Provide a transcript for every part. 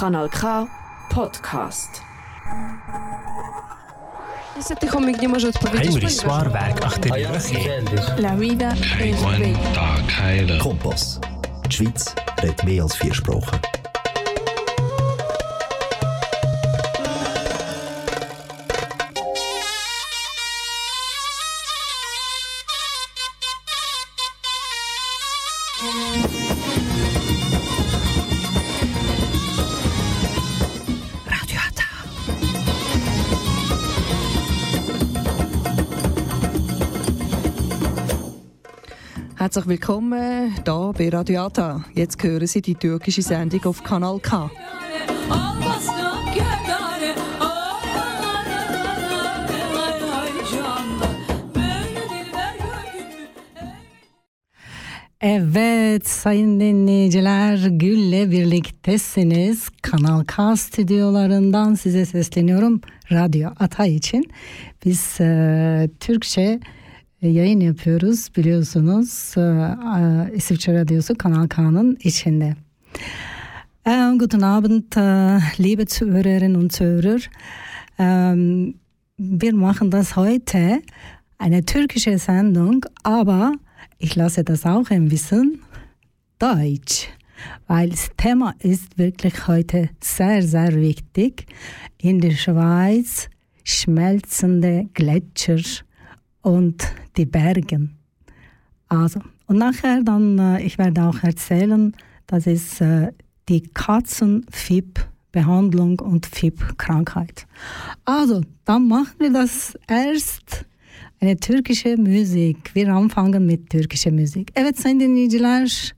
Kanal K Podcast. Niestety chomik nie może odpowiedzieć, Heinrich achter die Rüche. La vida es bella. Kompass. Die Schweiz redet mehr als vier Sprachen. Herzlich willkommen hier bei Radio Ata. Jetzt hören Sie die türkische Sendung auf Kanal K. Evet sayın dinleyiciler Gül'le birliktesiniz. Kanal K stüdyolarından size sesleniyorum Radyo Ata için. Biz e, Türkçe yayın yapıyoruz biliyorsunuz. İsviçre Radyosu Kanal K'nın içinde. Ähm, guten Abend, äh, liebe Zuhörerinnen und Zuhörer. Ähm, wir machen das heute eine türkische Sendung, aber ich lasse das auch ein bisschen Deutsch, weil das Thema ist wirklich heute sehr, sehr wichtig. In der Schweiz schmelzende Gletscher und die Bergen. Also, und nachher dann, äh, ich werde auch erzählen, das ist äh, die Katzen-FIP-Behandlung und FIP-Krankheit. Also, dann machen wir das erst eine türkische Musik. Wir anfangen mit türkische Musik. Evet sayın dinleyiciler,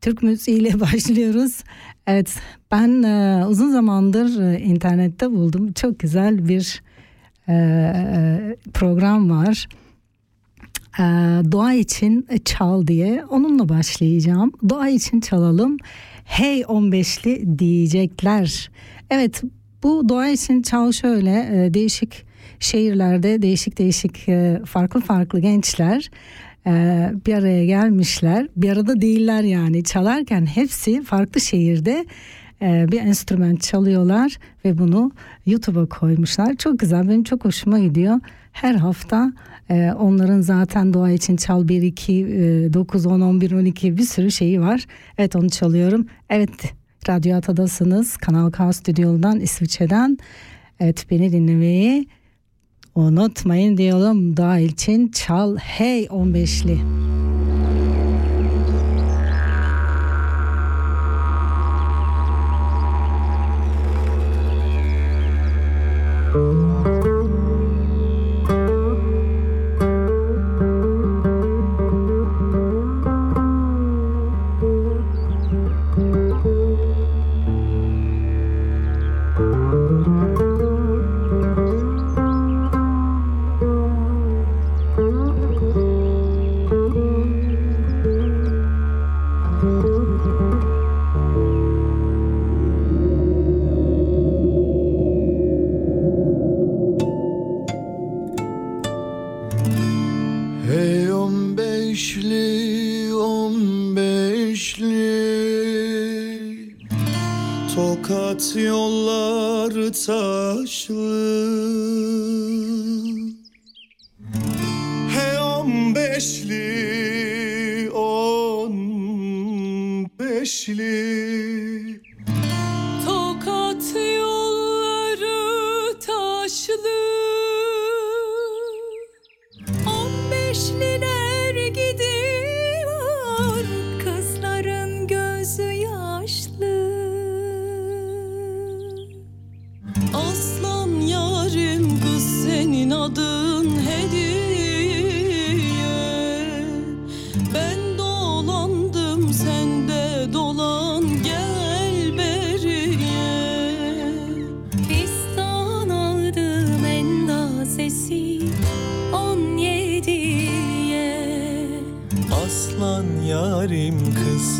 Türk müziğiyle başlıyoruz. Evet, ben e, uzun zamandır e, internette buldum. Çok güzel bir program var. E, Doğa için çal diye. Onunla başlayacağım. Doğa için çalalım. Hey 15'li diyecekler. Evet bu doğa için çal şöyle e, değişik şehirlerde değişik değişik e, farklı farklı gençler e, bir araya gelmişler. Bir arada değiller yani çalarken hepsi farklı şehirde e, bir enstrüman çalıyorlar ve bunu YouTube'a koymuşlar. Çok güzel benim çok hoşuma gidiyor. Her hafta e, onların zaten doğa için çal 1, 2, e, 9, 10, 11, 12 bir sürü şeyi var. Evet onu çalıyorum. Evet Radyo Ata'dasınız. Kanal K Stüdyo'dan İsviçre'den. Evet beni dinlemeyi unutmayın diyorum. Doğa için çal hey 15'li. Hey beşli Tokat yolları taşlı. Hey on beşli, on beşli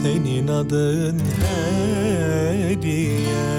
senin adın hediye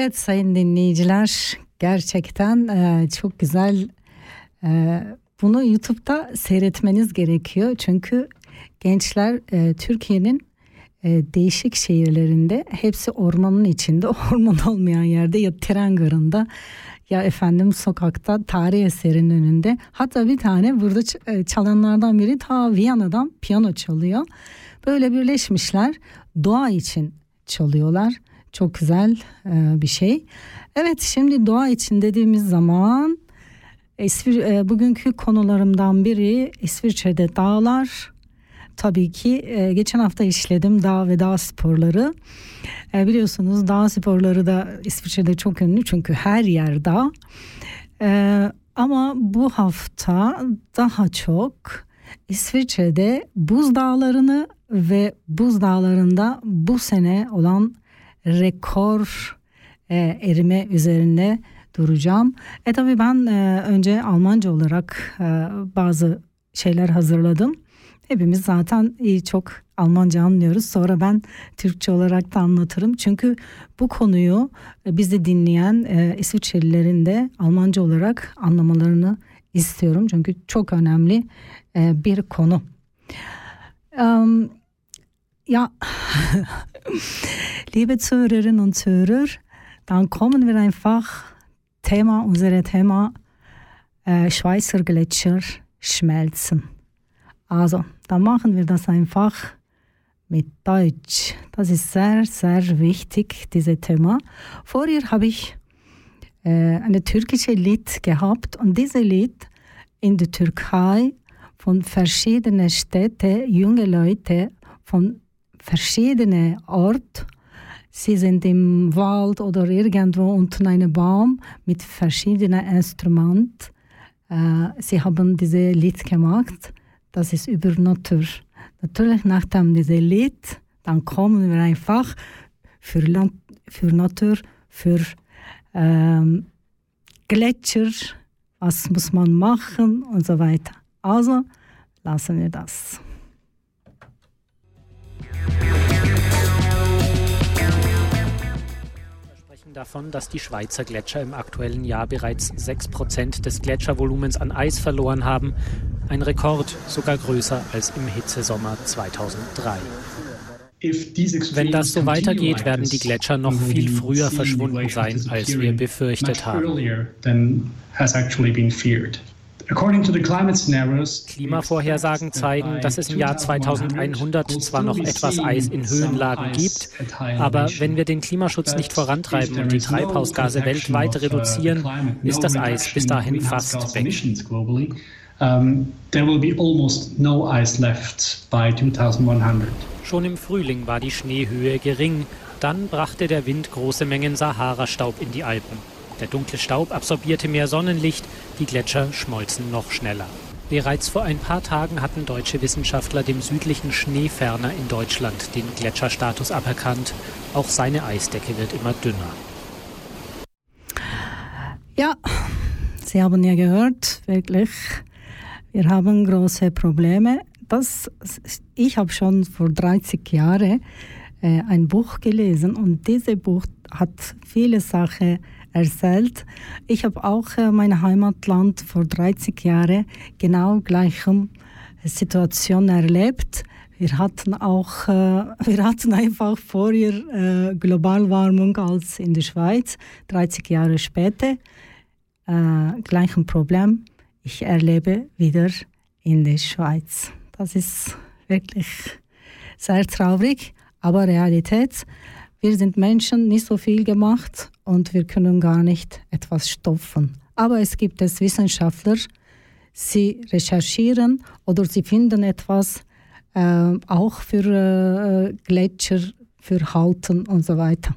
Evet sayın dinleyiciler gerçekten e, çok güzel. E, bunu YouTube'da seyretmeniz gerekiyor. Çünkü gençler e, Türkiye'nin e, değişik şehirlerinde hepsi ormanın içinde, orman olmayan yerde ya tren garında ya efendim sokakta tarih eserinin önünde. Hatta bir tane burada e, çalanlardan biri ta Viyana'dan piyano çalıyor. Böyle birleşmişler doğa için çalıyorlar. Çok güzel e, bir şey. Evet şimdi doğa için dediğimiz zaman İsvir, e, bugünkü konularımdan biri İsviçre'de dağlar. Tabii ki e, geçen hafta işledim dağ ve dağ sporları. E, biliyorsunuz dağ sporları da İsviçre'de çok ünlü çünkü her yer dağ. E, ama bu hafta daha çok İsviçre'de buz dağlarını ve buz dağlarında bu sene olan rekor e, erime üzerine duracağım. E tabii ben e, önce Almanca olarak e, bazı şeyler hazırladım. Hepimiz zaten iyi çok Almanca anlıyoruz. Sonra ben Türkçe olarak da anlatırım. Çünkü bu konuyu bizi dinleyen e, İsviçrelilerin de Almanca olarak anlamalarını istiyorum. Çünkü çok önemli e, bir konu. Um, ja, liebe Zuhörerinnen und Zuhörer, dann kommen wir einfach Thema, unser Thema äh, Schweizer Gletscher schmelzen. Also, dann machen wir das einfach mit Deutsch. Das ist sehr, sehr wichtig, dieses Thema. Vorher habe ich äh, eine türkische Lied gehabt und dieses Lied in der Türkei von verschiedenen Städten, junge Leute von verschiedenen Orten. Sie sind im Wald oder irgendwo unter einem Baum mit verschiedenen Instrumenten. Äh, sie haben dieses Lied gemacht. Das ist über Natur. Natürlich nach dem diesem Lied, dann kommen wir einfach für, Land, für Natur, für ähm, Gletscher, was muss man machen und so weiter. Also lassen wir das. Sprechen davon, dass die Schweizer Gletscher im aktuellen Jahr bereits 6% des Gletschervolumens an Eis verloren haben. Ein Rekord, sogar größer als im Hitzesommer 2003. Wenn das so weitergeht, werden die Gletscher noch viel früher verschwunden sein, als wir befürchtet haben. Klimavorhersagen zeigen, dass es im Jahr 2100 zwar noch etwas Eis in Höhenlagen gibt, aber wenn wir den Klimaschutz nicht vorantreiben und die Treibhausgase weltweit reduzieren, ist das Eis bis dahin fast weg. Schon im Frühling war die Schneehöhe gering, dann brachte der Wind große Mengen Sahara-Staub in die Alpen. Der dunkle Staub absorbierte mehr Sonnenlicht, die Gletscher schmolzen noch schneller. Bereits vor ein paar Tagen hatten deutsche Wissenschaftler dem südlichen Schneeferner in Deutschland den Gletscherstatus aberkannt. Auch seine Eisdecke wird immer dünner. Ja, Sie haben ja gehört, wirklich, wir haben große Probleme. Das, ich habe schon vor 30 Jahren äh, ein Buch gelesen und dieses Buch hat viele Sachen erzählt. Ich habe auch äh, mein Heimatland vor 30 Jahren genau gleiche Situation erlebt. Wir hatten auch, äh, wir hatten einfach vorher äh, Globalwarmung als in der Schweiz. 30 Jahre später äh, gleichen Problem. Ich erlebe wieder in der Schweiz. Das ist wirklich sehr traurig, aber Realität. Wir sind Menschen, nicht so viel gemacht und wir können gar nicht etwas stopfen. Aber es gibt es Wissenschaftler, sie recherchieren oder sie finden etwas äh, auch für äh, Gletscher, für Halten und so weiter.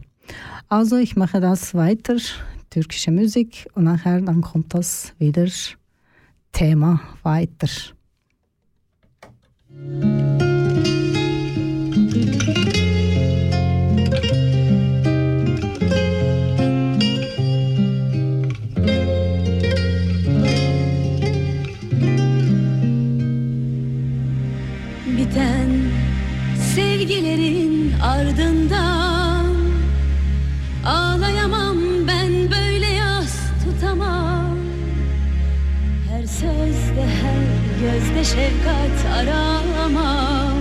Also ich mache das weiter, türkische Musik und nachher dann kommt das wieder Thema weiter. sevgilerin her gözde şefkat aramam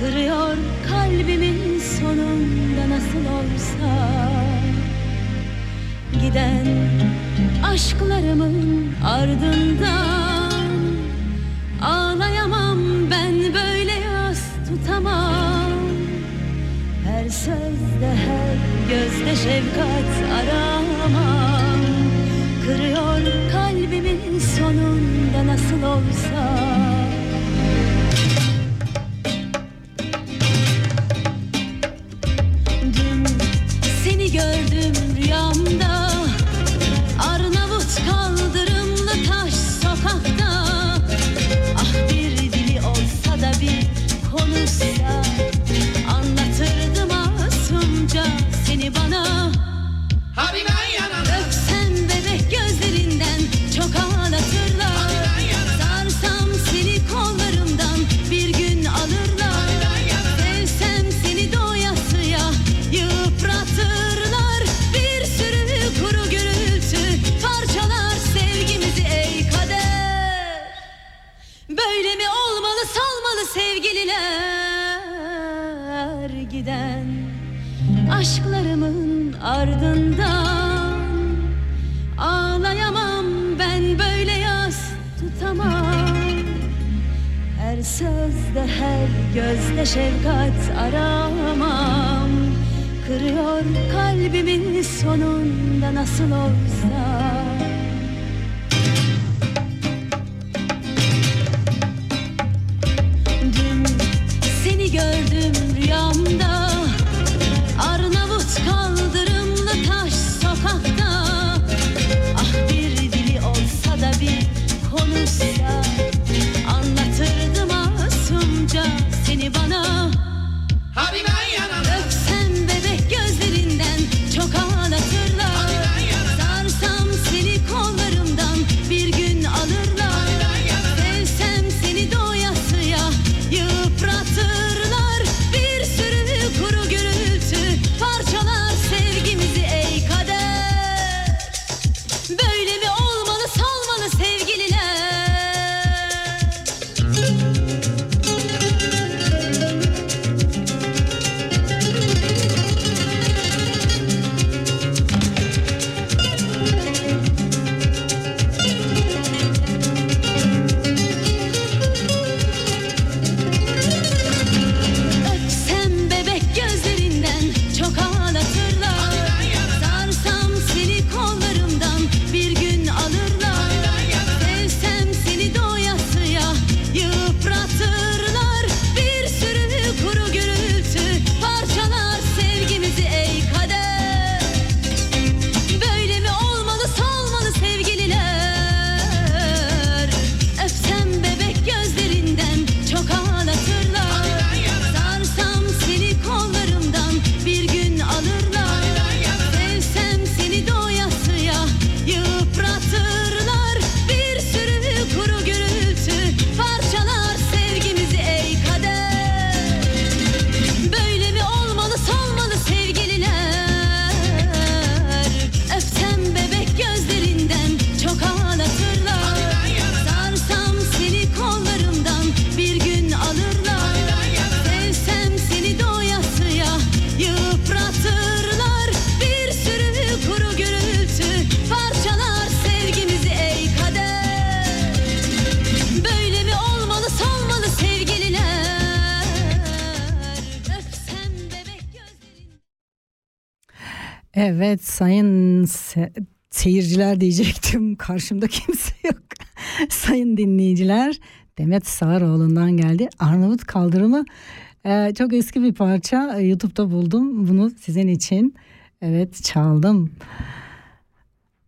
Kırıyor kalbimin sonunda nasıl olsa. Giden aşklarımın ardından. Ağlayamam ben böyle yas tutamam. Her sözde her gözde şefkat aramam Kırıyor kalbimin sonunda nasıl olsa gözde şefkat aramam. Kırıyor kalbimin sonunda nasıl olsa Evet sayın se- seyirciler diyecektim. Karşımda kimse yok. sayın dinleyiciler Demet Sağaroğlu'ndan geldi. Arnavut Kaldırımı e, çok eski bir parça. E, YouTube'da buldum. Bunu sizin için evet çaldım.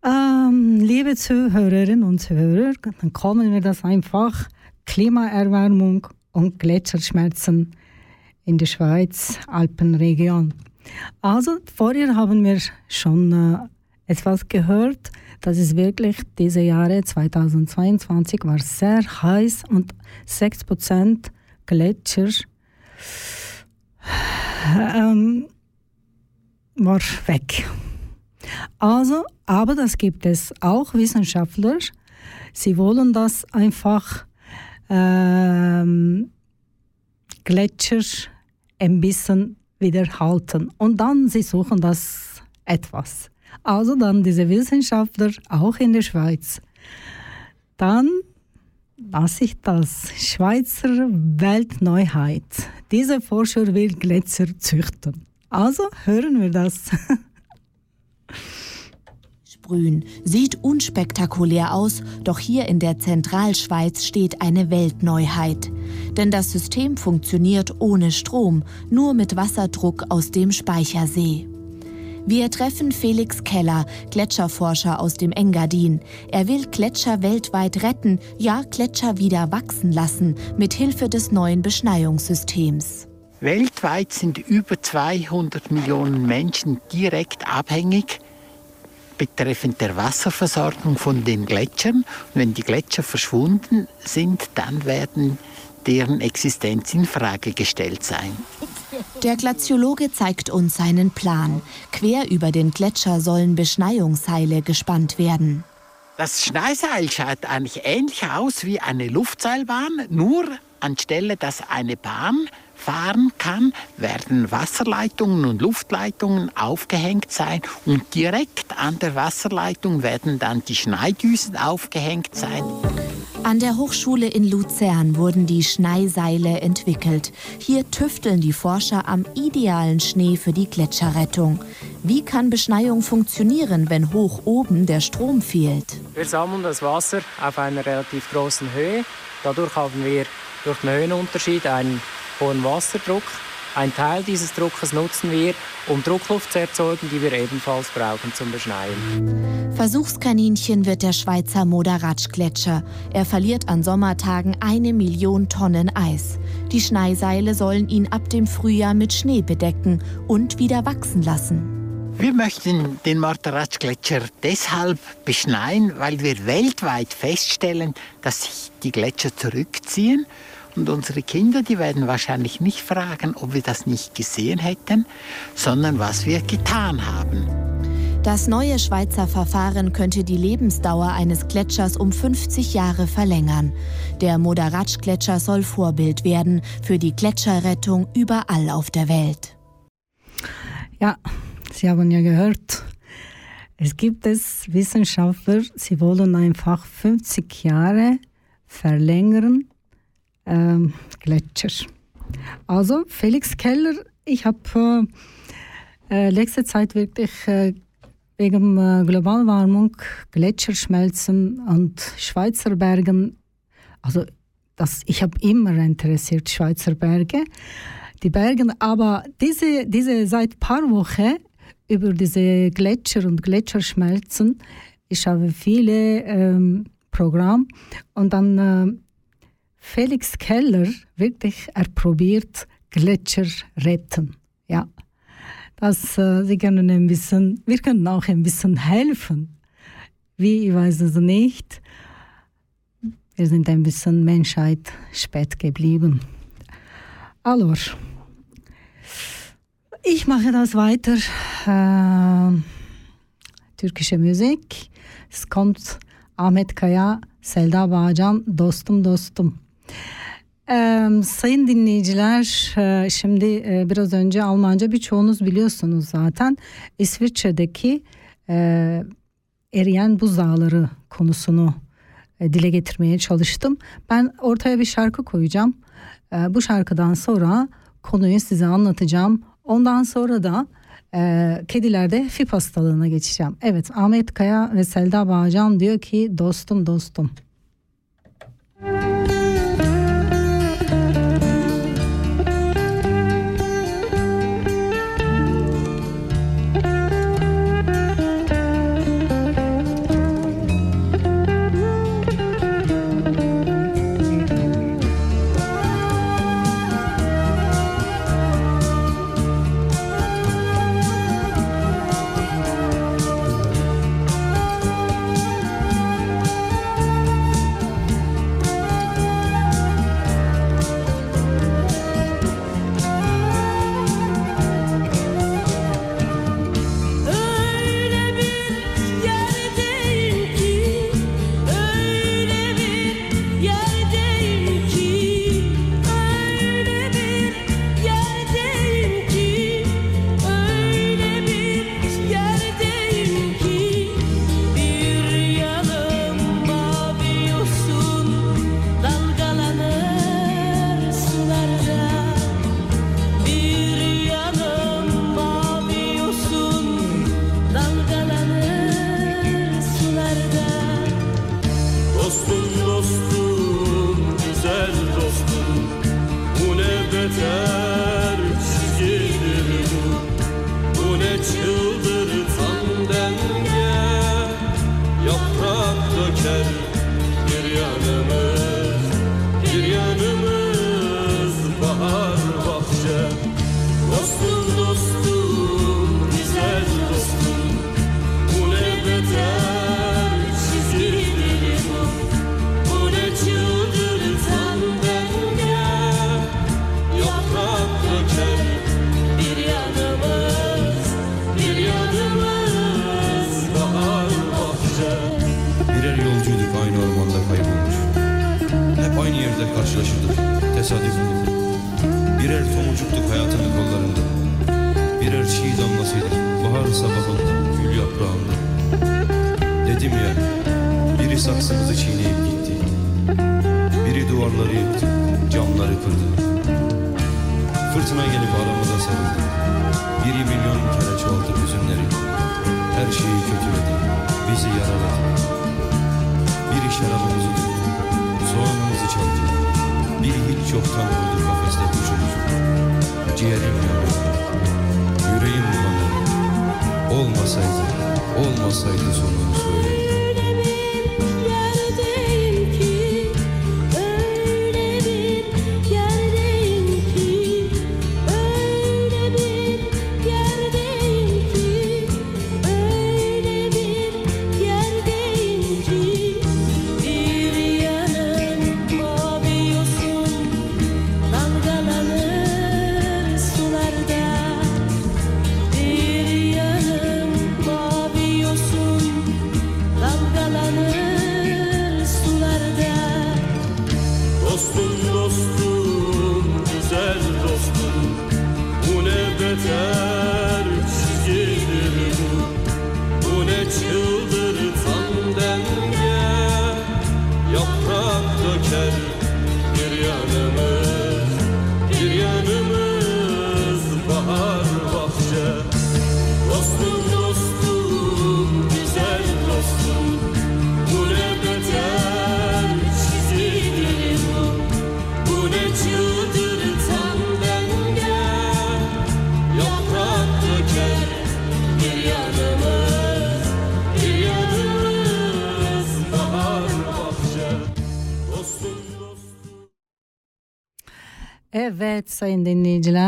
Ähm, liebe Zuhörerinnen und Zuhörer, dann kommen wir das einfach Klimaerwärmung und Gletscherschmelzen in der Schweiz, Alpenregion. Also vorher haben wir schon äh, etwas gehört. Das ist wirklich diese Jahre 2022 war sehr heiß und 6% Gletscher ähm, war weg. Also, aber das gibt es auch Wissenschaftler. Sie wollen das einfach ähm, Gletscher ein bisschen wieder halten. Und dann sie suchen das etwas. Also dann diese Wissenschaftler auch in der Schweiz. Dann lasse ich das Schweizer Weltneuheit. Dieser Forscher will Gletscher züchten. Also hören wir das. Sprühen. Sieht unspektakulär aus, doch hier in der Zentralschweiz steht eine Weltneuheit. Denn das System funktioniert ohne Strom, nur mit Wasserdruck aus dem Speichersee. Wir treffen Felix Keller, Gletscherforscher aus dem Engadin. Er will Gletscher weltweit retten, ja Gletscher wieder wachsen lassen, mit Hilfe des neuen Beschneiungssystems. Weltweit sind über 200 Millionen Menschen direkt abhängig betreffend der Wasserversorgung von den Gletschern. Und wenn die Gletscher verschwunden sind, dann werden deren Existenz in Frage gestellt sein. Der Glaziologe zeigt uns seinen Plan. Quer über den Gletscher sollen Beschneiungsseile gespannt werden. Das Schneiseil schaut eigentlich ähnlich aus wie eine Luftseilbahn, nur anstelle, dass eine Bahn fahren kann, werden Wasserleitungen und Luftleitungen aufgehängt sein und direkt an der Wasserleitung werden dann die Schneidüsen aufgehängt sein. An der Hochschule in Luzern wurden die Schneiseile entwickelt. Hier tüfteln die Forscher am idealen Schnee für die Gletscherrettung. Wie kann Beschneiung funktionieren, wenn hoch oben der Strom fehlt? Wir sammeln das Wasser auf einer relativ großen Höhe. Dadurch haben wir durch den Höhenunterschied einen hohen Wasserdruck. Ein Teil dieses Druckes nutzen wir, um Druckluft zu erzeugen, die wir ebenfalls brauchen zum Beschneien. Versuchskaninchen wird der Schweizer Moderatsch-Gletscher. Er verliert an Sommertagen eine Million Tonnen Eis. Die Schneiseile sollen ihn ab dem Frühjahr mit Schnee bedecken und wieder wachsen lassen. Wir möchten den Morteratsch-Gletscher deshalb beschneien, weil wir weltweit feststellen, dass sich die Gletscher zurückziehen. Und unsere Kinder, die werden wahrscheinlich nicht fragen, ob wir das nicht gesehen hätten, sondern was wir getan haben. Das neue Schweizer Verfahren könnte die Lebensdauer eines Gletschers um 50 Jahre verlängern. Der Moderatsch-Gletscher soll Vorbild werden für die Gletscherrettung überall auf der Welt. Ja, Sie haben ja gehört, es gibt es Wissenschaftler, sie wollen einfach 50 Jahre verlängern ähm, Gletscher. Also Felix Keller, ich habe äh, letzte Zeit wirklich äh, wegen äh, Globalwarmung, Gletscherschmelzen und Schweizer Bergen, also das, ich habe immer interessiert Schweizer Berge, die Berge, aber diese, diese seit paar Wochen über diese Gletscher und Gletscherschmelzen, ich habe viele ähm, Programme und dann äh, Felix Keller wirklich er probiert Gletscher retten. Ja, das, äh, sie können ein bisschen, wir können auch ein bisschen helfen. Wie, ich weiß es nicht. Wir sind ein bisschen Menschheit spät geblieben. Alors, ich mache das weiter. Äh, türkische Musik. Es kommt Ahmet Kaya, Selda Bağcan, Dostum Dostum. Ee, sayın dinleyiciler, e, şimdi e, biraz önce Almanca birçoğunuz biliyorsunuz zaten İsviçre'deki e, eriyen buzdağları konusunu e, dile getirmeye çalıştım. Ben ortaya bir şarkı koyacağım. E, bu şarkıdan sonra konuyu size anlatacağım. Ondan sonra da Ee, kedilerde FİP hastalığına geçeceğim. Evet Ahmet Kaya ve Selda Bağcan diyor ki dostum dostum. Öyle biri saksımızı çiğneyip gitti. Biri duvarları yıktı, camları kırdı. Fırtına gelip aramıza sarıldı. Biri milyon kere çoğalttı hüzünleri. Her şeyi kötüledi, bizi yaraladı. Biri şarabımızı döktü, soğanımızı çaldı. Biri hiç yoktan kurdu kafeste kuşumuzu. Ciğerim yanıyor, yüreğim bulanıyor. Olmasaydı, olmasaydı sonunu söyle.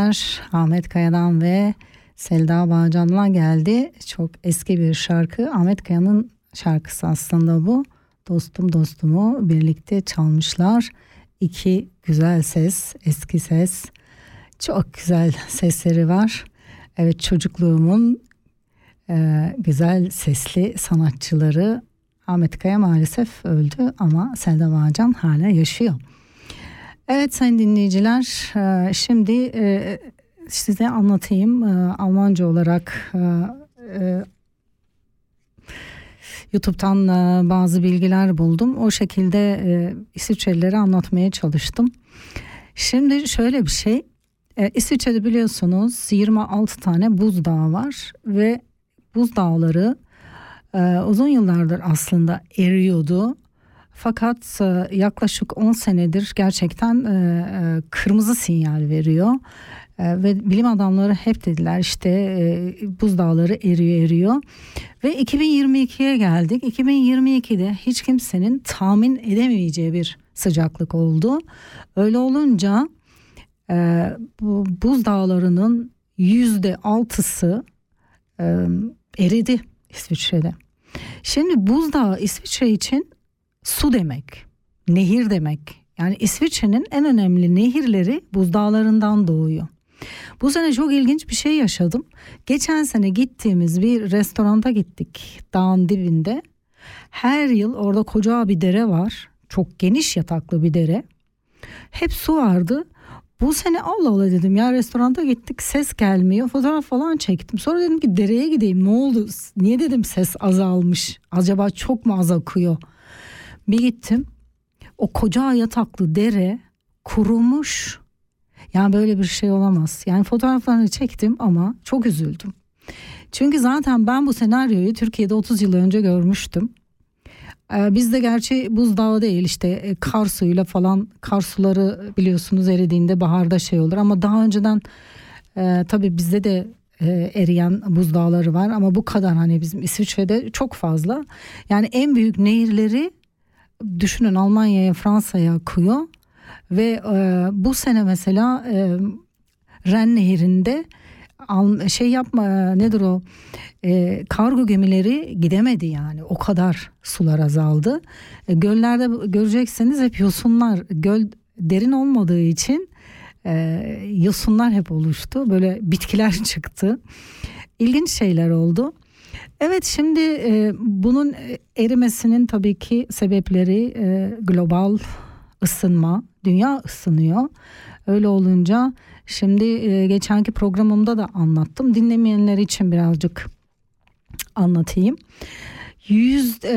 Dinleyiciler Ahmet Kaya'dan ve Selda Bağcan'la geldi. Çok eski bir şarkı. Ahmet Kaya'nın şarkısı aslında bu. Dostum dostumu birlikte çalmışlar. İki güzel ses, eski ses. Çok güzel sesleri var. Evet çocukluğumun e, güzel sesli sanatçıları Ahmet Kaya maalesef öldü ama Selda Bağcan hala yaşıyor. Evet sayın dinleyiciler e, şimdi e, size anlatayım E, Almanca olarak YouTube'dan bazı bilgiler buldum. O şekilde İsviçrelilere anlatmaya çalıştım. Şimdi şöyle bir şey İsviçre'de biliyorsunuz 26 tane buzdağı var ve buzdağları uzun yıllardır aslında eriyordu. Fakat e, yaklaşık 10 senedir gerçekten e, e, kırmızı sinyal veriyor. Ve bilim adamları hep dediler işte buzdağları eriyor eriyor. Ve 2022'ye geldik. 2022'de hiç kimsenin tahmin edemeyeceği bir sıcaklık oldu. Öyle olunca bu buzdağlarının yüzde altısı eridi İsviçre'de. Şimdi buzdağı İsviçre için su demek, nehir demek. Yani İsviçre'nin en önemli nehirleri buzdağlarından doğuyor. Bu sene çok ilginç bir şey yaşadım. Geçen sene gittiğimiz bir restoranta gittik dağın dibinde. Her yıl orada koca bir dere var. Çok geniş yataklı bir dere. Hep su vardı. Bu sene Allah Allah dedim ya restoranta gittik ses gelmiyor fotoğraf falan çektim. Sonra dedim ki dereye gideyim ne oldu niye dedim ses azalmış acaba çok mu az akıyor. Bir gittim o koca yataklı dere kurumuş yani böyle bir şey olamaz. Yani fotoğraflarını çektim ama çok üzüldüm. Çünkü zaten ben bu senaryoyu Türkiye'de 30 yıl önce görmüştüm. Ee, bizde gerçi buzdağı değil işte e, kar suyuyla falan kar suları biliyorsunuz eridiğinde baharda şey olur ama daha önceden e, tabii bizde de e, eriyen buzdağları var ama bu kadar hani bizim İsviçre'de çok fazla. Yani en büyük nehirleri düşünün Almanya'ya Fransa'ya akıyor ve e, bu sene mesela e, Ren Nehri'nde şey yapma nedir o e, kargo gemileri gidemedi yani o kadar sular azaldı. E, göllerde görecekseniz hep yosunlar göl derin olmadığı için e, yosunlar hep oluştu böyle bitkiler çıktı. İlginç şeyler oldu. Evet şimdi e, bunun erimesinin tabii ki sebepleri e, global ısınma. Dünya ısınıyor. Öyle olunca şimdi e, geçenki programımda da anlattım. Dinlemeyenler için birazcık anlatayım. Yüz e,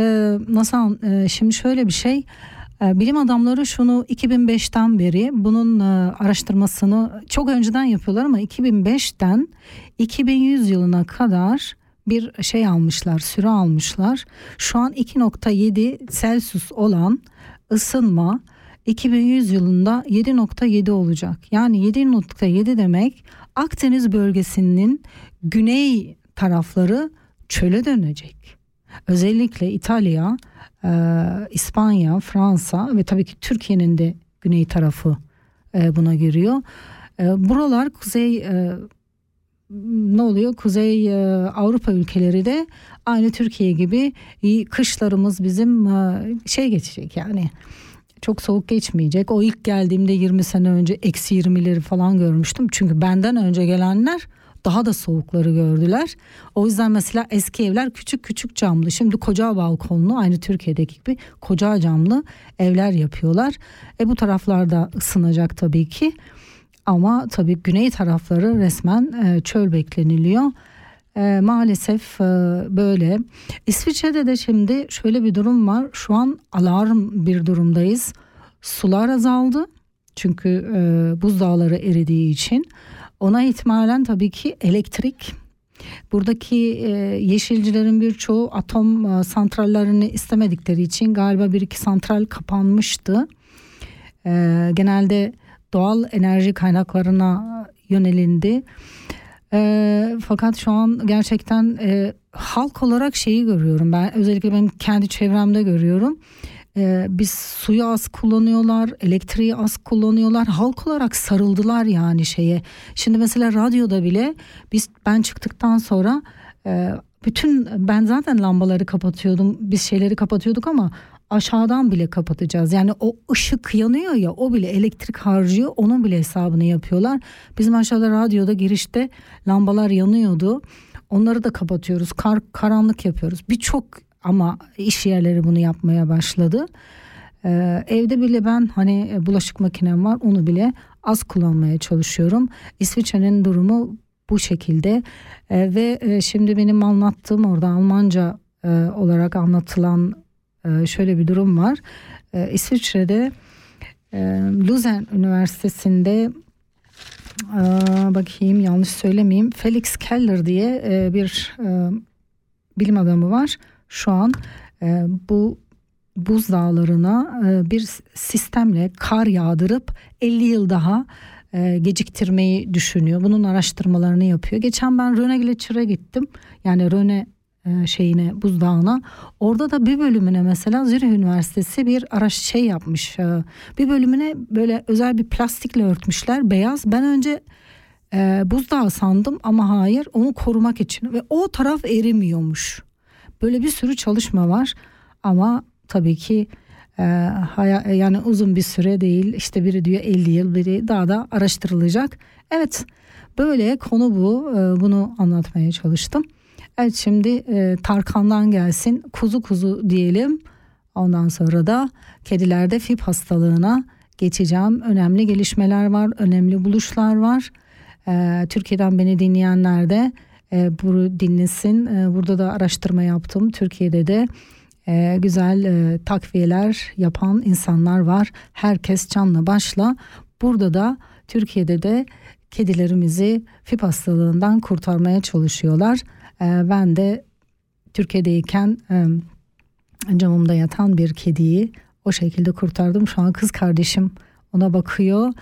nasıl e, şimdi şöyle bir şey e, bilim adamları şunu 2005'ten beri bunun e, araştırmasını çok önceden yapıyorlar ama 2005'ten 2100 yılına kadar bir şey almışlar, süre almışlar. Şu an 2.7 Celsius olan ısınma 2100 yılında 7.7 olacak. Yani 7.7 demek Akdeniz bölgesinin güney tarafları çöle dönecek. Özellikle İtalya, e, İspanya, Fransa ve tabii ki Türkiye'nin de güney tarafı e, buna giriyor. E, buralar kuzey e, ne oluyor? Kuzey e, Avrupa ülkeleri de aynı Türkiye gibi kışlarımız bizim e, şey geçecek yani çok soğuk geçmeyecek. O ilk geldiğimde 20 sene önce eksi 20'leri falan görmüştüm. Çünkü benden önce gelenler daha da soğukları gördüler. O yüzden mesela eski evler küçük küçük camlı. Şimdi koca balkonlu aynı Türkiye'deki gibi koca camlı evler yapıyorlar. E bu taraflarda ısınacak tabii ki. Ama tabii güney tarafları resmen e, çöl bekleniliyor. E, maalesef e, böyle. İsviçre'de de şimdi şöyle bir durum var. Şu an alarm bir durumdayız. Sular azaldı. Çünkü e, buzdağları eridiği için. Ona ihtimalen tabii ki elektrik. Buradaki e, yeşilcilerin birçoğu atom santrallerini istemedikleri için galiba bir iki santral kapanmıştı. E, genelde doğal enerji kaynaklarına yönelindi. E, fakat şu an gerçekten e, halk olarak şeyi görüyorum ben özellikle benim kendi çevremde görüyorum. E, biz suyu az kullanıyorlar, elektriği az kullanıyorlar. Halk olarak sarıldılar yani şeye. Şimdi mesela radyoda bile biz ben çıktıktan sonra e, bütün ben zaten lambaları kapatıyordum. Biz şeyleri kapatıyorduk ama aşağıdan bile kapatacağız. Yani o ışık yanıyor ya o bile elektrik harcıyor onun bile hesabını yapıyorlar. Bizim aşağıda radyoda girişte lambalar yanıyordu. Onları da kapatıyoruz. Kar, karanlık yapıyoruz. Birçok ama iş yerleri bunu yapmaya başladı. Ee, evde bile ben hani bulaşık makinem var onu bile az kullanmaya çalışıyorum. İsviçre'nin durumu bu şekilde ee, ve e, şimdi benim anlattığım orada Almanca e, olarak anlatılan e, şöyle bir durum var. E, İsviçre'de e, Luzern Üniversitesi'nde Aa, bakayım yanlış söylemeyeyim. Felix Keller diye e, bir e, bilim adamı var. Şu an e, bu buzdağlarına e, bir sistemle kar yağdırıp 50 yıl daha e, geciktirmeyi düşünüyor. Bunun araştırmalarını yapıyor. Geçen ben Röne Gletscher'e gittim. Yani Röne e, şeyine buzdağına. Orada da bir bölümüne mesela Zürih Üniversitesi bir araç şey yapmış e, bir bölümüne böyle özel bir plastikle örtmüşler beyaz. Ben önce e, buzdağı sandım ama hayır onu korumak için. Ve o taraf erimiyormuş. Böyle bir sürü çalışma var ama tabii ki e, yani uzun bir süre değil. İşte biri diyor 50 yıl biri daha da araştırılacak. Evet böyle konu bu. E, bunu anlatmaya çalıştım. Evet şimdi e, Tarkan'dan gelsin kuzu kuzu diyelim. Ondan sonra da kedilerde FIP hastalığına geçeceğim. Önemli gelişmeler var, önemli buluşlar var. E, Türkiye'den beni dinleyenler de e, bunu dinlesin. E, burada da araştırma yaptım. Türkiye'de de e, güzel e, takviyeler yapan insanlar var. Herkes canla başla. Burada da Türkiye'de de kedilerimizi FIP hastalığından kurtarmaya çalışıyorlar. Ee, ben de Türkiye'deyken camımda yatan bir kediyi o şekilde kurtardım. Şu an kız kardeşim ona bakıyor.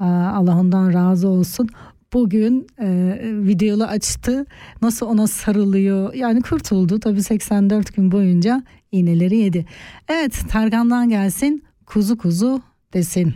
Ee, Allah ondan razı olsun. Bugün e, videolu açtı. Nasıl ona sarılıyor. Yani kurtuldu. Tabii 84 gün boyunca iğneleri yedi. Evet Targan'dan gelsin. Kuzu kuzu desin.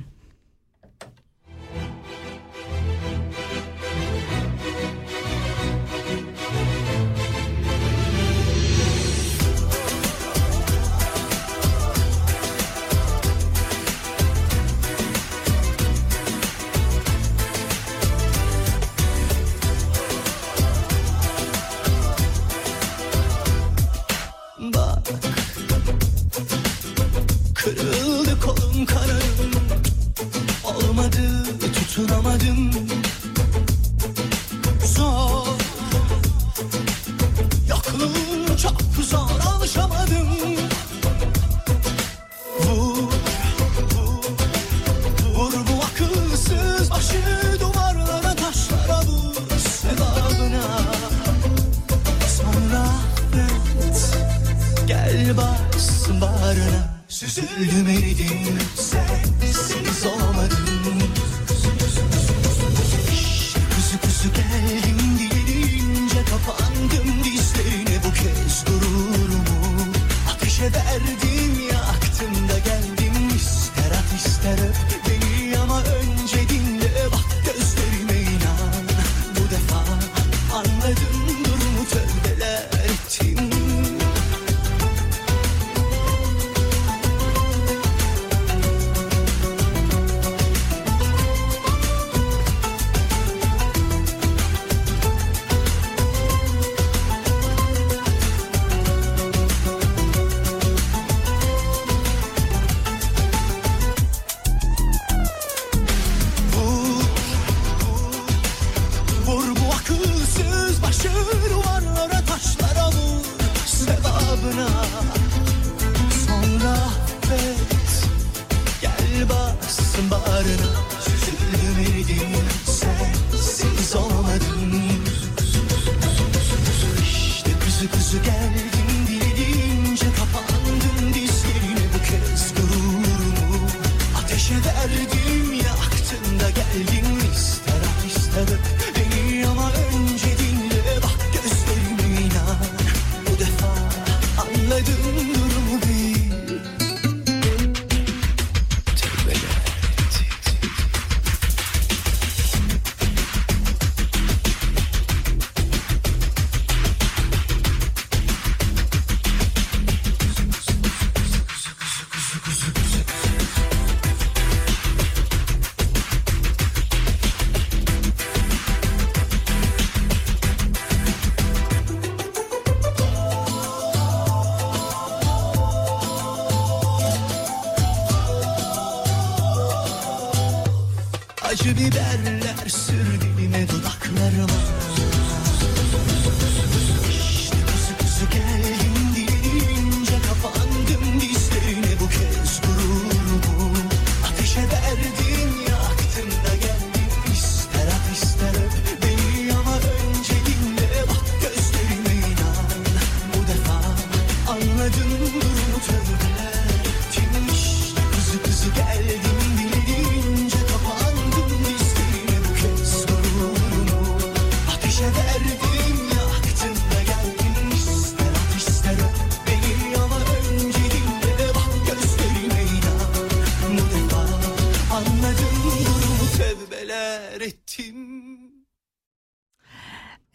Ettim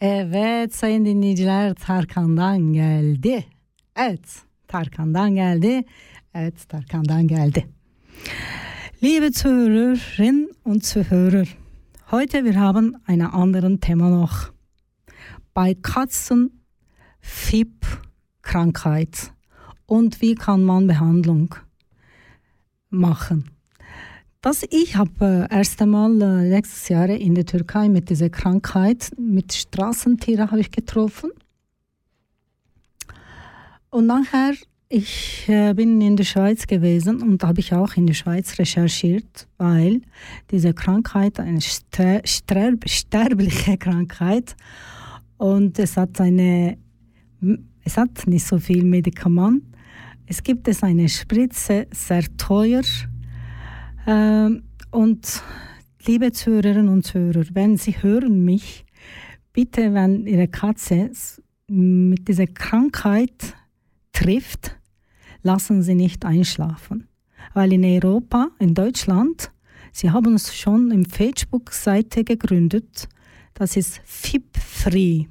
Evet sayın dinleyiciler Tarkan'dan geldi. Evet Tarkan'dan geldi. Evet Tarkan'dan geldi. Liebe Zuhörerinnen und Zuhörer, heute wir haben einen anderen Thema noch. Bei Katzen FIP-Krankheit und wie kann man Behandlung machen. Das ich habe äh, erst einmal äh, letztes Jahr in der Türkei mit dieser Krankheit, mit Straßentieren habe ich getroffen. Und nachher, ich äh, bin in der Schweiz gewesen und habe ich auch in der Schweiz recherchiert, weil diese Krankheit eine ster sterb sterbliche Krankheit und es hat eine, es hat nicht so viel Medikament. Es gibt es eine Spritze, sehr teuer. Ähm, und liebe Zuhörerinnen und Zuhörer, wenn Sie hören mich, bitte, wenn Ihre Katze mit dieser Krankheit trifft, lassen Sie nicht einschlafen. Weil in Europa, in Deutschland, Sie haben uns schon im Facebook-Seite gegründet, das ist FIP-Free.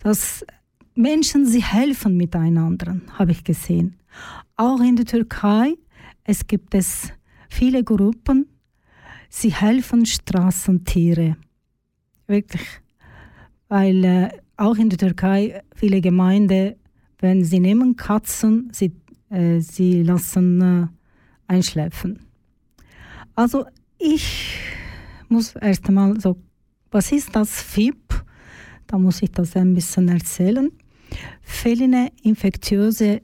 Dass Menschen, sie helfen miteinander, habe ich gesehen. Auch in der Türkei, es gibt es viele Gruppen, sie helfen Straßentiere. Wirklich. Weil äh, auch in der Türkei viele Gemeinden, wenn sie nehmen Katzen, sie, äh, sie lassen äh, einschläfen. Also ich muss erst einmal so, was ist das FIP? Da muss ich das ein bisschen erzählen. Feline infektiöse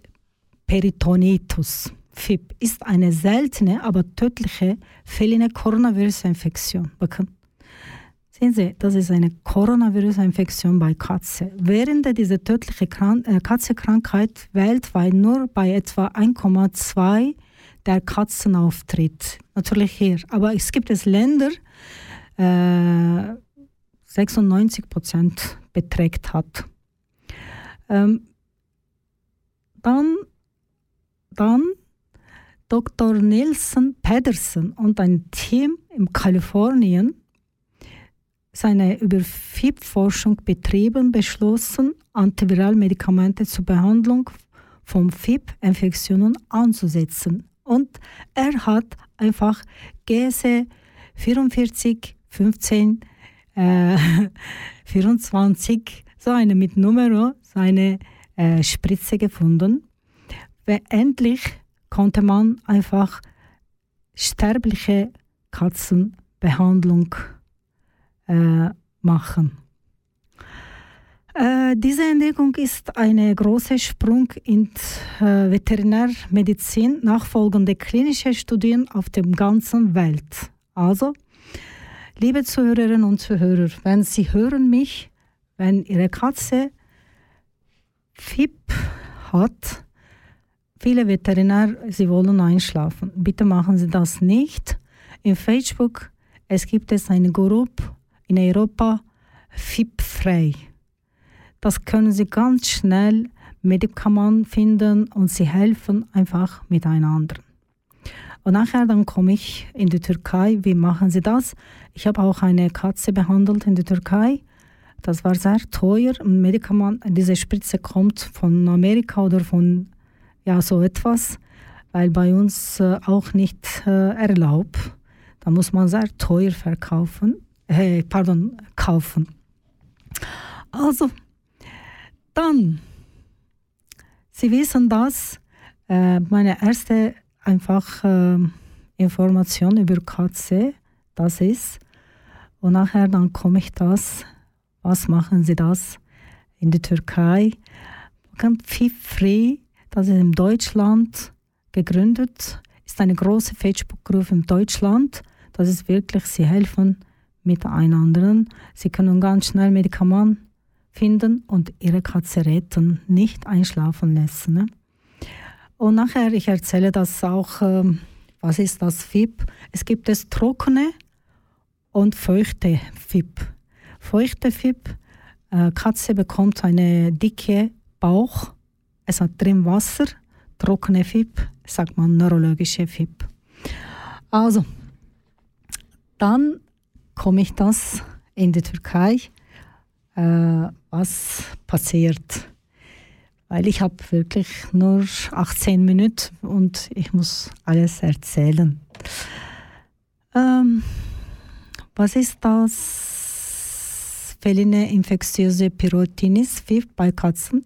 Peritonitis. FIP ist eine seltene, aber tödliche feline Coronavirus-Infektion. Sehen Sie, das ist eine Coronavirus-Infektion bei Katze. Während diese tödliche äh, Katzenkrankheit weltweit nur bei etwa 1,2 der Katzen auftritt. Natürlich hier. Aber es gibt es Länder, äh, 96 Prozent beträgt hat. Ähm, dann, dann Dr. Nelson Pedersen und ein Team in Kalifornien seine über FIP-Forschung betrieben, beschlossen, Antiviralmedikamente zur Behandlung von FIP-Infektionen anzusetzen. Und er hat einfach GSE 44 15 äh, 24 so eine mit Numero seine äh, Spritze gefunden. Weil endlich konnte man einfach sterbliche Katzenbehandlung äh, machen. Äh, diese Entdeckung ist ein großer Sprung in äh, Veterinärmedizin, nachfolgende klinische Studien auf der ganzen Welt. Also, liebe Zuhörerinnen und Zuhörer, wenn Sie hören mich, wenn Ihre Katze FIP hat, viele Veterinär, sie wollen einschlafen. Bitte machen Sie das nicht. In Facebook, es gibt es eine Gruppe in Europa, FIP-frei. Das können Sie ganz schnell Medikament finden und sie helfen einfach miteinander. Und nachher dann komme ich in die Türkei. Wie machen Sie das? Ich habe auch eine Katze behandelt in der Türkei. Das war sehr teuer. Ein Medikament, diese Spritze kommt von Amerika oder von ja so etwas, weil bei uns äh, auch nicht äh, erlaubt. Da muss man sehr teuer verkaufen, äh, pardon, kaufen. Also, dann, Sie wissen das, äh, meine erste einfach äh, Information über Katze, das ist, und nachher dann komme ich das, was machen Sie das in der Türkei? Ganz free, das ist in Deutschland gegründet, ist eine große Facebook-Gruppe in Deutschland. Das ist wirklich, sie helfen miteinander. Sie können ganz schnell Medikamente finden und ihre Katze retten, nicht einschlafen lassen. Ne? Und nachher, ich erzähle das auch, ähm, was ist das FIP? Es gibt es trockene und feuchte FIP. Feuchte FIP, äh, Katze bekommt eine dicke Bauch, es hat drin Wasser, trockene FIP, sagt man neurologische FIP. Also, dann komme ich das in die Türkei? Äh, was passiert? Weil ich habe wirklich nur 18 Minuten und ich muss alles erzählen. Ähm, was ist das feline infektiöse Pyrotinis bei Katzen?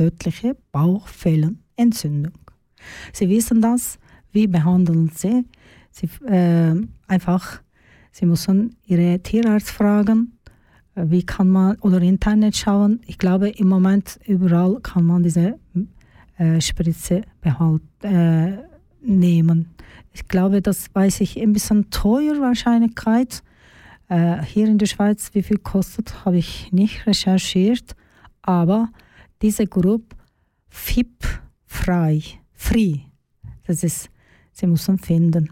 Tödliche Bauchfellenentzündung. Sie wissen das, wie behandeln Sie? Sie äh, einfach, Sie müssen Ihre Tierarzt fragen, äh, wie kann man oder Internet schauen. Ich glaube, im Moment überall kann man diese äh, Spritze behalt, äh, nehmen. Ich glaube, das weiß ich ein bisschen teuer Wahrscheinlichkeit. Äh, hier in der Schweiz, wie viel kostet, habe ich nicht recherchiert. Aber diese Gruppe FIP frei, free, das ist, sie müssen finden.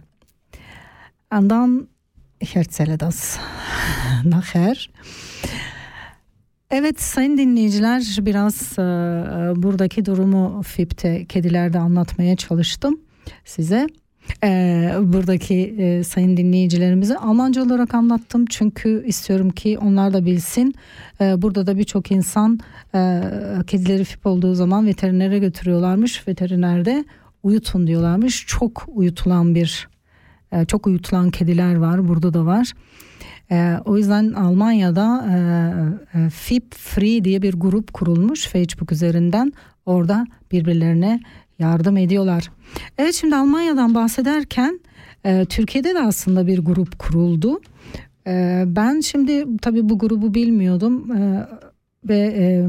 Und dann, ich erzähle das nachher. Evet sayın dinleyiciler biraz e, buradaki durumu FIP'te kedilerde anlatmaya çalıştım size. E, buradaki e, sayın dinleyicilerimize Almanca olarak anlattım çünkü istiyorum ki onlar da bilsin. E, burada da birçok insan e, kedileri FIP olduğu zaman veterinere götürüyorlarmış. Veterinerde uyutun diyorlarmış. Çok uyutulan bir e, çok uyutulan kediler var burada da var. E, o yüzden Almanya'da e, e, FIP Free diye bir grup kurulmuş Facebook üzerinden. Orada birbirlerine yardım ediyorlar. Evet şimdi Almanya'dan bahsederken e, Türkiye'de de aslında bir grup kuruldu. E, ben şimdi tabii bu grubu bilmiyordum e, ve e,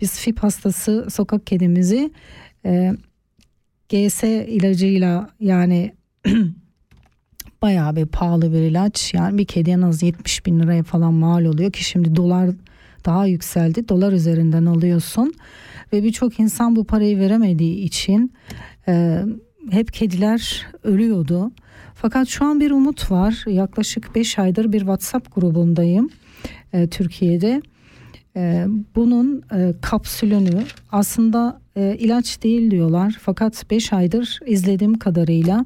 biz FIP hastası sokak kedimizi e, GS ilacıyla yani bayağı bir pahalı bir ilaç. Yani bir kedi en az 70 bin liraya falan mal oluyor ki şimdi dolar daha yükseldi. Dolar üzerinden alıyorsun ve birçok insan bu parayı veremediği için e, hep kediler ölüyordu. Fakat şu an bir umut var. Yaklaşık 5 aydır bir WhatsApp grubundayım e, Türkiye'de. E, bunun e, kapsülünü aslında e, ilaç değil diyorlar. Fakat 5 aydır izlediğim kadarıyla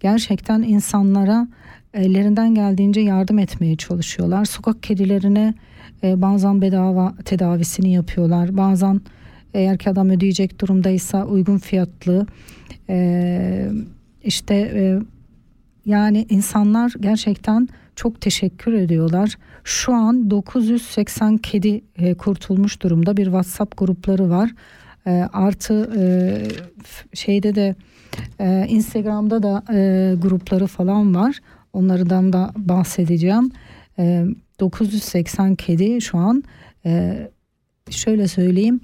gerçekten insanlara ellerinden geldiğince yardım etmeye çalışıyorlar. Sokak kedilerine e, bazen bedava tedavisini yapıyorlar. Bazen eğer ki adam ödeyecek durumdaysa uygun fiyatlı e, işte e, yani insanlar gerçekten çok teşekkür ediyorlar. Şu an 980 kedi e, kurtulmuş durumda bir WhatsApp grupları var. E, artı e, şeyde de e, Instagram'da da e, grupları falan var. Onlardan da bahsedeceğim. E, 980 kedi şu an e, şöyle söyleyeyim.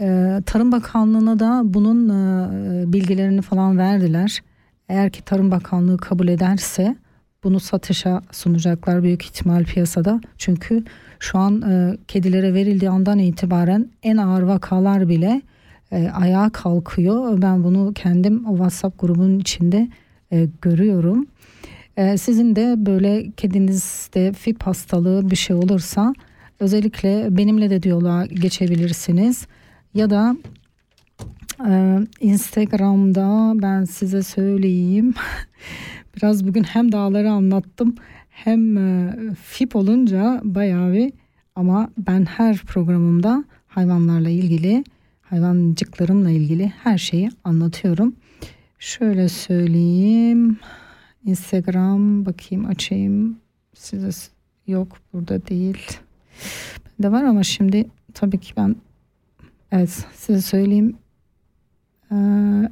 E, Tarım Bakanlığı'na da bunun e, bilgilerini falan verdiler. Eğer ki Tarım Bakanlığı kabul ederse bunu satışa sunacaklar büyük ihtimal piyasada. Çünkü şu an e, kedilere verildiği andan itibaren en ağır vakalar bile e, ayağa kalkıyor. Ben bunu kendim o WhatsApp grubunun içinde e, görüyorum. E, sizin de böyle kedinizde FIP hastalığı bir şey olursa özellikle benimle de diyaloğa geçebilirsiniz. Ya da e, Instagram'da ben size söyleyeyim. Biraz bugün hem dağları anlattım hem e, FIP olunca bayağı bir ama ben her programımda hayvanlarla ilgili hayvancıklarımla ilgili her şeyi anlatıyorum. Şöyle söyleyeyim. Instagram bakayım açayım. Size yok burada değil. Bende var ama şimdi tabii ki ben evet size söyleyeyim. Ee,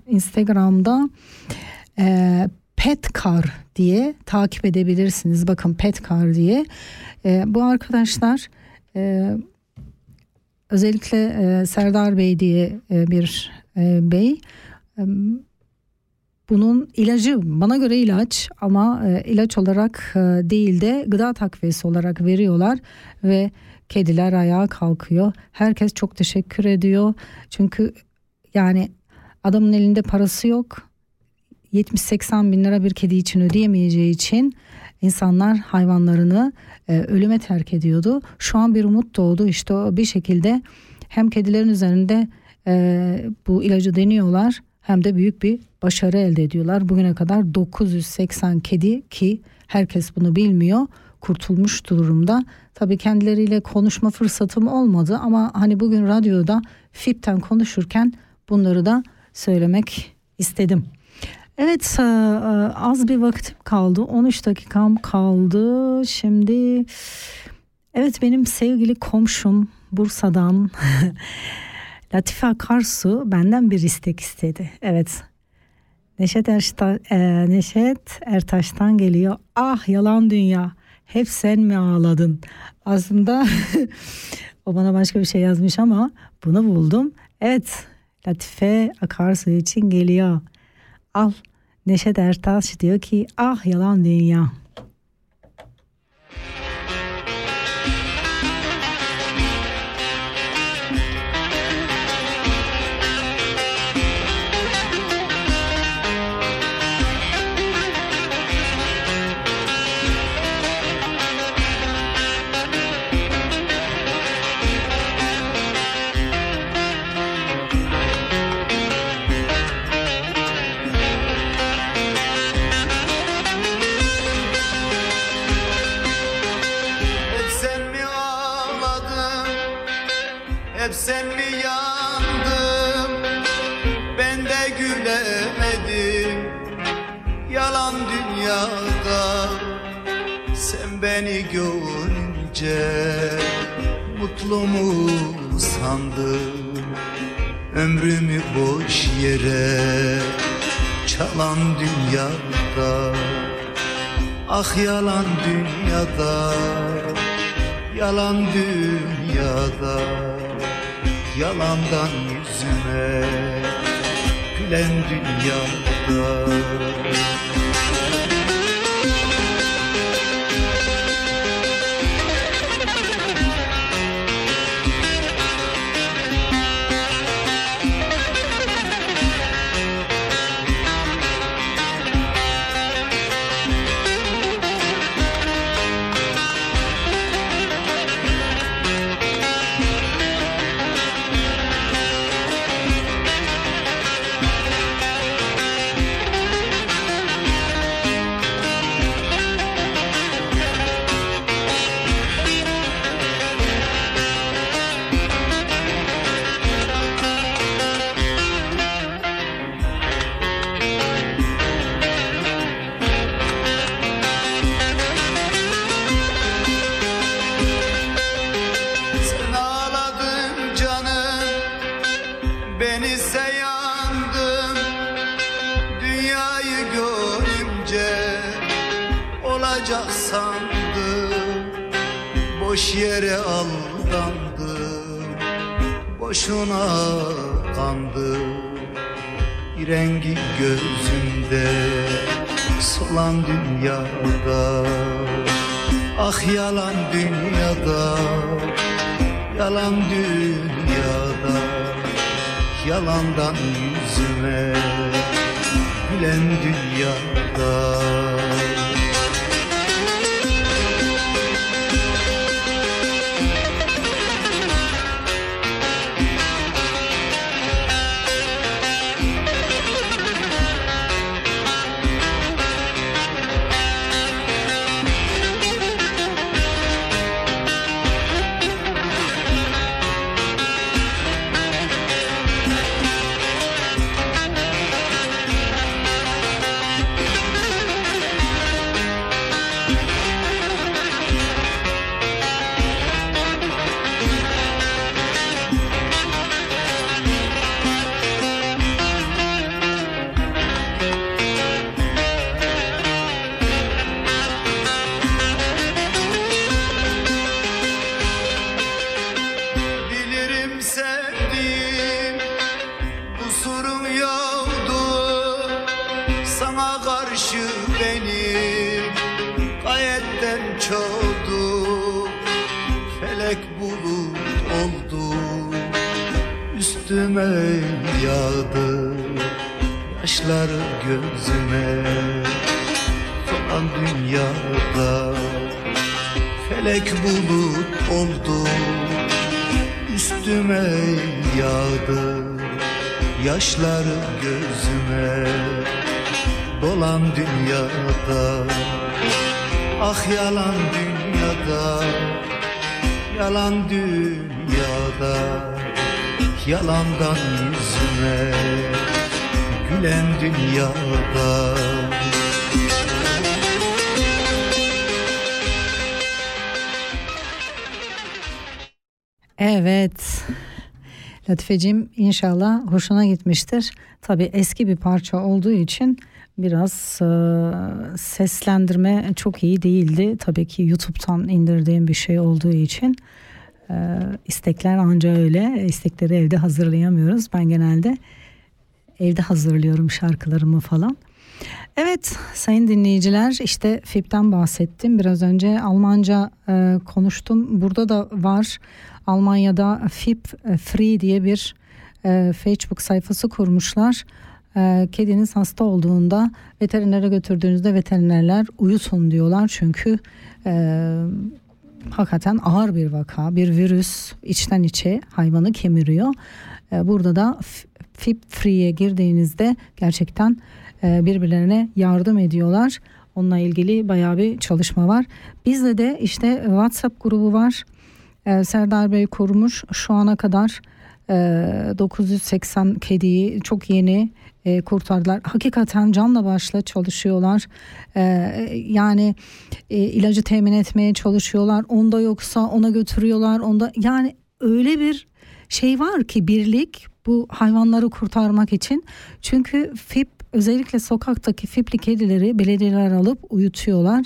Instagram'da e, Petcar diye takip edebilirsiniz. Bakın Petcar diye. E, bu arkadaşlar e, özellikle e, Serdar Bey diye e, bir e, bey e, bunun ilacı bana göre ilaç ama e, ilaç olarak e, değil de gıda takviyesi olarak veriyorlar ve kediler ayağa kalkıyor. Herkes çok teşekkür ediyor. Çünkü yani adamın elinde parası yok. 70-80 bin lira bir kedi için ödeyemeyeceği için insanlar hayvanlarını e, ölüme terk ediyordu. Şu an bir umut doğdu işte o bir şekilde hem kedilerin üzerinde e, bu ilacı deniyorlar hem de büyük bir başarı elde ediyorlar. Bugüne kadar 980 kedi ki herkes bunu bilmiyor kurtulmuş durumda. Tabii kendileriyle konuşma fırsatım olmadı ama hani bugün radyoda FİP'ten konuşurken bunları da söylemek istedim. Evet e, e, az bir vaktim kaldı 13 dakikam kaldı şimdi evet benim sevgili komşum Bursa'dan Latife Akarsu benden bir istek istedi. Evet. Neşet, Erşta, e, Neşet Ertaş'tan geliyor. Ah yalan dünya. Hep sen mi ağladın? Aslında o bana başka bir şey yazmış ama bunu buldum. Evet Latife Akarsu için geliyor. Al Neşet Ertaş diyor ki ah yalan dünya. Beni görünce Mutlu mu sandın Ömrümü boş yere Çalan dünyada Ah yalan dünyada Yalan dünyada Yalandan yüzüme Gülen dünyada sandım Boş yere aldandım. Boşuna kandım. Rengi gözümde Solan dünyada. Ah yalan dünyada Yalan dünyada. Yalandan yüzüme Gülen dünyada Yaşlar gözüme solan dünyada Felek bulut oldu üstüme yağdı Yaşlar gözüme dolan dünyada Ah yalan dünyada Yalan dünyada Yalandan yüzüme Gülen dünyada Evet. Latifeciğim inşallah hoşuna gitmiştir. Tabii eski bir parça olduğu için biraz e, seslendirme çok iyi değildi. Tabii ki YouTube'dan indirdiğim bir şey olduğu için e, istekler anca öyle. İstekleri evde hazırlayamıyoruz. Ben genelde evde hazırlıyorum şarkılarımı falan. Evet sayın dinleyiciler işte FIP'ten bahsettim. Biraz önce Almanca e, konuştum. Burada da var. Almanya'da FIP e, Free diye bir e, Facebook sayfası kurmuşlar. E, kediniz hasta olduğunda veterinere götürdüğünüzde veterinerler uyutun diyorlar. Çünkü e, hakikaten ağır bir vaka. Bir virüs içten içe hayvanı kemiriyor. E, burada da F- FIP Free'ye girdiğinizde gerçekten e, birbirlerine yardım ediyorlar. Onunla ilgili bayağı bir çalışma var. Bizde de işte WhatsApp grubu var. E, Serdar Bey kurmuş. Şu ana kadar e, 980 kediyi çok yeni e, kurtardılar. Hakikaten canla başla çalışıyorlar. E, yani e, ilacı temin etmeye çalışıyorlar. Onda yoksa ona götürüyorlar. Onda yani öyle bir şey var ki birlik bu hayvanları kurtarmak için. Çünkü FIP özellikle sokaktaki FIP'li kedileri belediyeler alıp uyutuyorlar.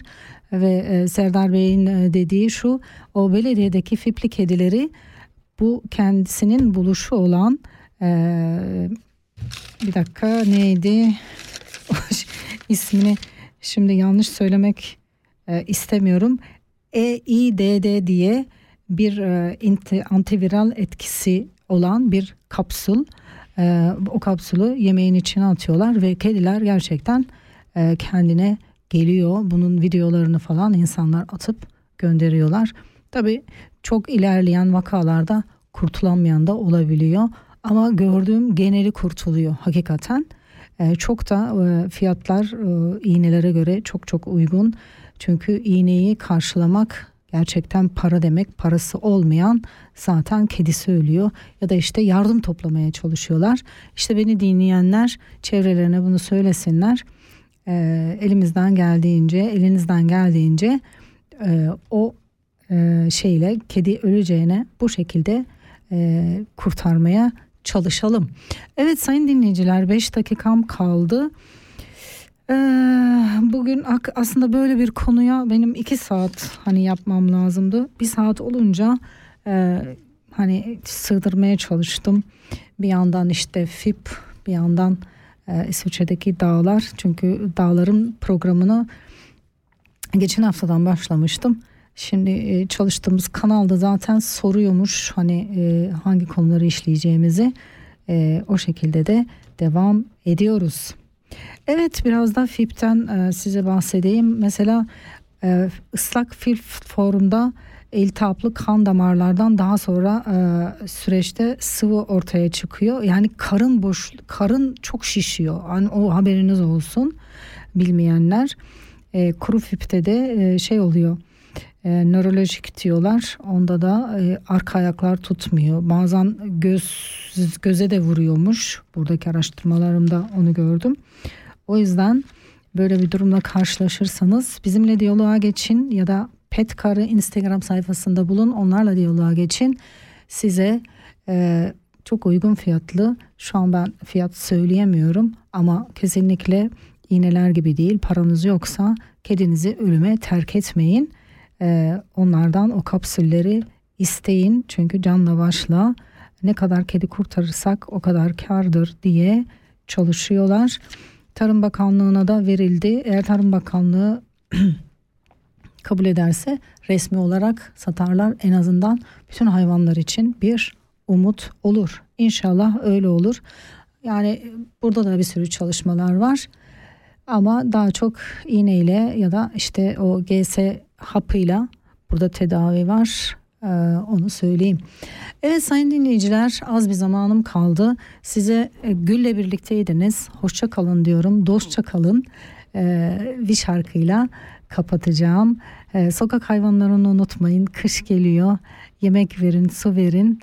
Ve e, Serdar Bey'in e, dediği şu o belediyedeki FIP'li kedileri bu kendisinin buluşu olan e, bir dakika neydi ismini şimdi yanlış söylemek e, istemiyorum. EIDD diye bir e, antiviral etkisi olan bir kapsül. E, o kapsülü yemeğin içine atıyorlar ve kediler gerçekten e, kendine geliyor. Bunun videolarını falan insanlar atıp gönderiyorlar. Tabii çok ilerleyen vakalarda kurtulamayan da olabiliyor. Ama gördüğüm geneli kurtuluyor hakikaten. E, çok da e, fiyatlar e, iğnelere göre çok çok uygun. Çünkü iğneyi karşılamak gerçekten para demek. Parası olmayan zaten kedisi ölüyor ya da işte yardım toplamaya çalışıyorlar. İşte beni dinleyenler çevrelerine bunu söylesinler. E, elimizden geldiğince, elinizden geldiğince e, o e, şeyle kedi öleceğine bu şekilde e, kurtarmaya çalışalım. Evet sayın dinleyiciler 5 dakikam kaldı. Bugün aslında böyle bir konuya benim 2 saat hani yapmam lazımdı. Bir saat olunca e, hani sığdırmaya çalıştım. Bir yandan işte FIP bir yandan e, İsviçre'deki dağlar. Çünkü dağların programını geçen haftadan başlamıştım. Şimdi e, çalıştığımız kanalda zaten soruyormuş hani e, hangi konuları işleyeceğimizi E, o şekilde de devam ediyoruz. Evet biraz da FIP'ten e, size bahsedeyim. Mesela e, ıslak FIP formda iltihaplı kan damarlardan daha sonra e, süreçte sıvı ortaya çıkıyor. Yani karın boş, karın çok şişiyor. Hani o haberiniz olsun bilmeyenler. E, kuru FIP'te de e, şey oluyor e, nörolojik diyorlar. Onda da e, arka ayaklar tutmuyor. Bazen göz göze de vuruyormuş. Buradaki araştırmalarımda onu gördüm. O yüzden böyle bir durumla karşılaşırsanız bizimle diyaloğa geçin ya da Petkar'ı Instagram sayfasında bulun. Onlarla diyaloğa geçin. Size e, çok uygun fiyatlı şu an ben fiyat söyleyemiyorum ama kesinlikle iğneler gibi değil. Paranız yoksa kedinizi ölüme terk etmeyin. Ee, onlardan o kapsülleri isteyin çünkü canla başla ne kadar kedi kurtarırsak o kadar kardır diye çalışıyorlar. Tarım Bakanlığı'na da verildi. Eğer Tarım Bakanlığı kabul ederse resmi olarak satarlar. En azından bütün hayvanlar için bir umut olur. İnşallah öyle olur. Yani burada da bir sürü çalışmalar var. Ama daha çok iğneyle ya da işte o GS hapıyla burada tedavi var. Ee, onu söyleyeyim. Evet sayın dinleyiciler az bir zamanım kaldı. Size e, Gül'le birlikteydiniz. Hoşça kalın diyorum. Dostça kalın. e, bir şarkıyla kapatacağım. E, sokak hayvanlarını unutmayın. Kış geliyor. Yemek verin, su verin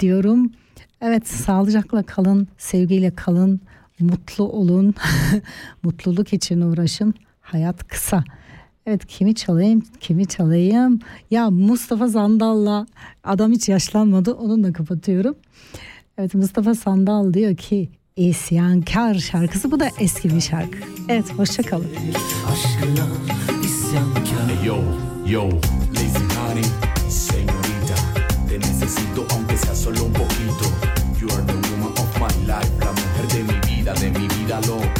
diyorum. Evet sağlıcakla kalın, sevgiyle kalın, mutlu olun. Mutluluk için uğraşın. Hayat kısa. Evet kimi çalayım, kimi çalayım? Ya Mustafa Sandal'la adam hiç yaşlanmadı. Onunla kapatıyorum. Evet Mustafa Sandal diyor ki İsyankar şarkısı bu da eski bir şarkı. Evet hoşça kalın. Aşkına isyankar Hey, yo, yo, lazy honey, señorita, te necesito aunque sea solo un poquito. You are the woman of my life, la mujer de mi vida, de mi vida loca,